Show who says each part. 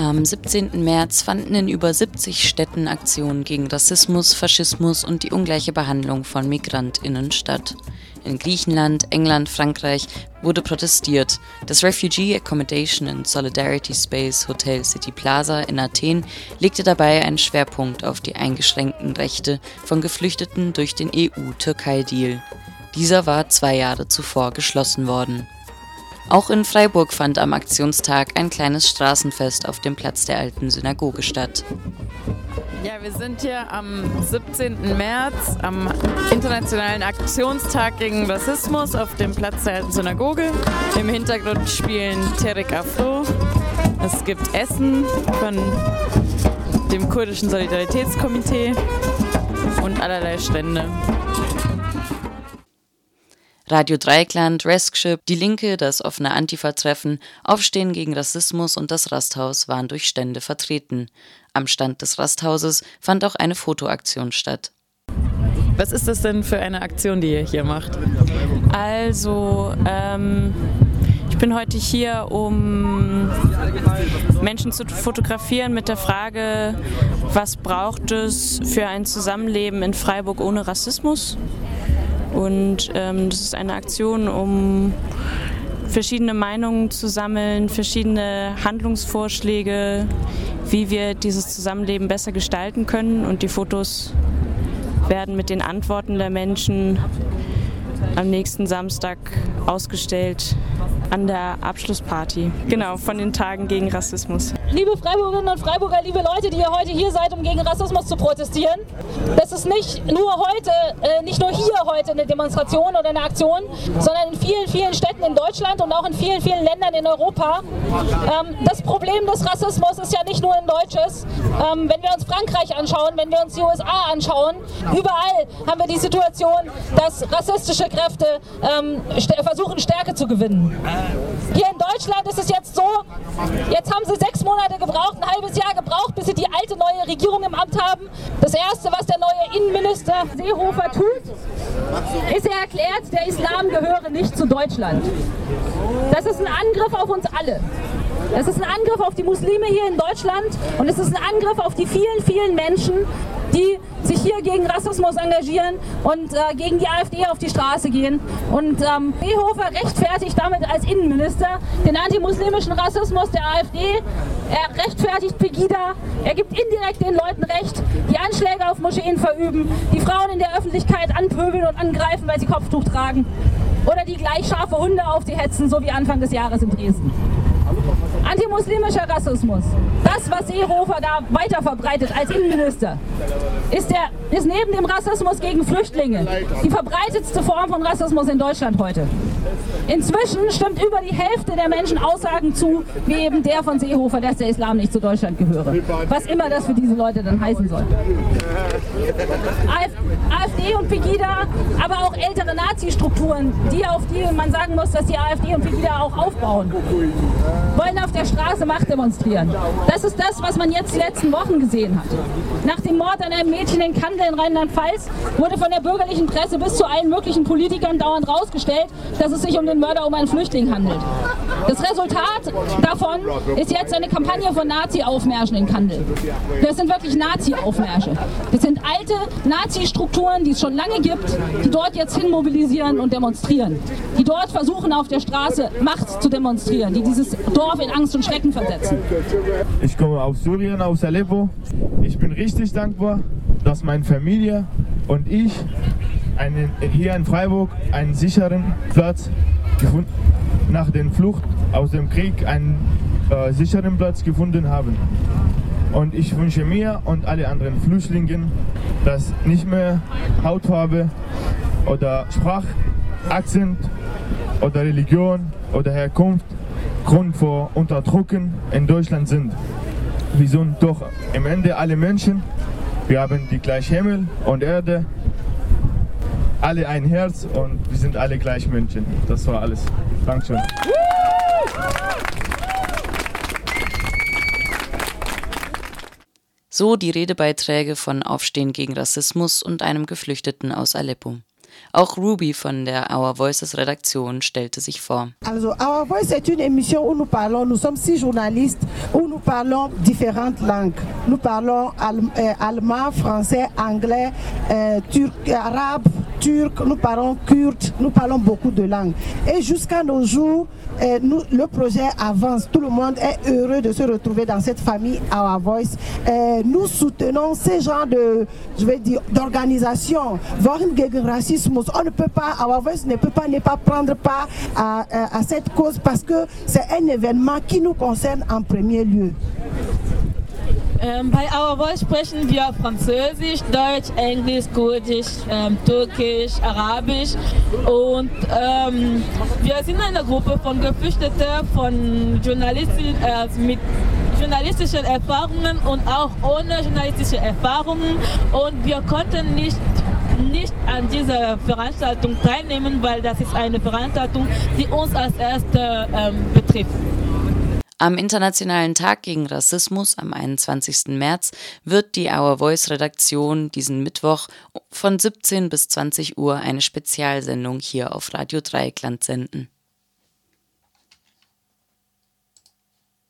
Speaker 1: Am 17. März fanden in über 70 Städten Aktionen gegen Rassismus, Faschismus und die ungleiche Behandlung von Migrantinnen statt. In Griechenland, England, Frankreich wurde protestiert. Das Refugee Accommodation and Solidarity Space Hotel City Plaza in Athen legte dabei einen Schwerpunkt auf die eingeschränkten Rechte von Geflüchteten durch den EU-Türkei-Deal. Dieser war zwei Jahre zuvor geschlossen worden. Auch in Freiburg fand am Aktionstag ein kleines Straßenfest auf dem Platz der alten Synagoge statt.
Speaker 2: Ja, wir sind hier am 17. März am Internationalen Aktionstag gegen Rassismus auf dem Platz der alten Synagoge. Im Hintergrund spielen Terek Afro. Es gibt Essen von dem kurdischen Solidaritätskomitee und allerlei Stände.
Speaker 1: Radio Dreikland, Reskship, Die Linke, das offene Antifa-Treffen, Aufstehen gegen Rassismus und das Rasthaus waren durch Stände vertreten. Am Stand des Rasthauses fand auch eine Fotoaktion statt.
Speaker 2: Was ist das denn für eine Aktion, die ihr hier macht?
Speaker 3: Also, ähm, ich bin heute hier, um Menschen zu fotografieren mit der Frage, was braucht es für ein Zusammenleben in Freiburg ohne Rassismus? Und ähm, das ist eine Aktion, um verschiedene Meinungen zu sammeln, verschiedene Handlungsvorschläge, wie wir dieses Zusammenleben besser gestalten können. Und die Fotos werden mit den Antworten der Menschen am nächsten Samstag ausgestellt an der Abschlussparty. Genau, von den Tagen gegen Rassismus.
Speaker 4: Liebe Freiburgerinnen und Freiburger, liebe Leute, die ihr heute hier seid, um gegen Rassismus zu protestieren, das ist nicht nur heute, äh, nicht nur hier heute eine Demonstration oder eine Aktion, sondern in vielen, vielen Städten in Deutschland und auch in vielen, vielen Ländern in Europa. Ähm, das Problem des Rassismus ist ja nicht nur ein deutsches. Ähm, wenn wir uns Frankreich anschauen, wenn wir uns die USA anschauen, überall haben wir die Situation, dass rassistische Kräfte ähm, st versuchen, Stärke zu gewinnen. Hier in Deutschland ist es jetzt so, jetzt haben sie sechs Monate gebraucht, ein halbes Jahr gebraucht, bis sie die alte neue Regierung im Amt haben. Das Erste, was der neue Innenminister Seehofer tut, ist, er erklärt, der Islam gehöre nicht zu Deutschland. Das ist ein Angriff auf uns alle. Das ist ein Angriff auf die Muslime hier in Deutschland und es ist ein Angriff auf die vielen, vielen Menschen, die sich hier gegen Rassismus engagieren und äh, gegen die AfD auf die Straße gehen. Und ähm, Seehofer rechtfertigt damit als Innenminister den antimuslimischen Rassismus der AfD. Er rechtfertigt Pegida. Er gibt indirekt den Leuten recht, die Anschläge auf Moscheen verüben, die Frauen in der Öffentlichkeit anpöbeln und angreifen, weil sie Kopftuch tragen. Oder die gleich scharfe Hunde auf sie hetzen, so wie Anfang des Jahres in Dresden. Antimuslimischer Rassismus, das, was Seehofer da weiter verbreitet als Innenminister, ist, der, ist neben dem Rassismus gegen Flüchtlinge die verbreitetste Form von Rassismus in Deutschland heute. Inzwischen stimmt über die Hälfte der Menschen Aussagen zu, wie eben der von Seehofer, dass der Islam nicht zu Deutschland gehöre. Was immer das für diese Leute dann heißen soll. AfD und Pegida, aber auch ältere Nazi-Strukturen, die auf die man sagen muss, dass die AfD und Pegida auch aufbauen, wollen auf der Straße Macht demonstrieren. Das ist das, was man jetzt die letzten Wochen gesehen hat. Nach dem Mord an einem Mädchen in Kandel in Rheinland-Pfalz wurde von der bürgerlichen Presse bis zu allen möglichen Politikern dauernd rausgestellt, dass es sich um den Mörder um einen Flüchtling handelt. Das Resultat davon ist jetzt eine Kampagne von Nazi-Aufmärschen in Kandel. Das sind wirklich Nazi-Aufmärsche. Das sind alte Nazi-Strukturen, die es schon lange gibt, die dort jetzt hin mobilisieren und demonstrieren. Die dort versuchen, auf der Straße Macht zu demonstrieren, die dieses Dorf in Angst und Schrecken versetzen.
Speaker 5: Ich komme aus Syrien, aus Aleppo. Ich bin richtig dankbar, dass meine Familie und ich einen, hier in Freiburg einen sicheren Platz gefunden, nach der Flucht aus dem Krieg einen äh, sicheren Platz gefunden haben. Und ich wünsche mir und alle anderen Flüchtlingen, dass nicht mehr Hautfarbe oder Sprachakzent oder Religion oder Herkunft Grund vor Unterdrücken in Deutschland sind. Wir sind doch am Ende alle Menschen. Wir haben die gleiche Himmel und Erde, alle ein Herz und wir sind alle gleich Menschen. Das war alles. Dankeschön.
Speaker 1: So die Redebeiträge von Aufstehen gegen Rassismus und einem Geflüchteten aus Aleppo. Auch Ruby von der Our Voices Redaktion stellte sich vor.
Speaker 6: Also Our Voice est une émission où nous parlons, nous sommes six journalistes où nous parlons différentes langues. Nous parlons euh, allemand, français, anglais, euh, turc, arabe, turc, nous parlons kurde, nous parlons beaucoup de langues. Et jusqu'à nos jours, nous, le projet avance. Tout le monde est heureux de se retrouver dans cette famille Our Voice. Euh, nous soutenons ces genres de, je vais dire, d'organisation. On ne peut pas, Our Voice ne peut pas ne pas prendre part à cette cause parce que c'est un événement qui nous concerne en premier lieu.
Speaker 7: Ähm, bei Our sprechen wir Französisch, Deutsch, Englisch, Kurdisch, ähm, Türkisch, Arabisch und ähm, wir sind eine Gruppe von Geflüchteten, von Journalisten äh, mit journalistischen Erfahrungen und auch ohne journalistische Erfahrungen und wir konnten nicht nicht an dieser Veranstaltung teilnehmen, weil das ist eine Veranstaltung, die uns als erste ähm, betrifft.
Speaker 1: Am Internationalen Tag gegen Rassismus am 21. März wird die Our Voice Redaktion diesen Mittwoch von 17 bis 20 Uhr eine Spezialsendung hier auf Radio Dreieckland senden.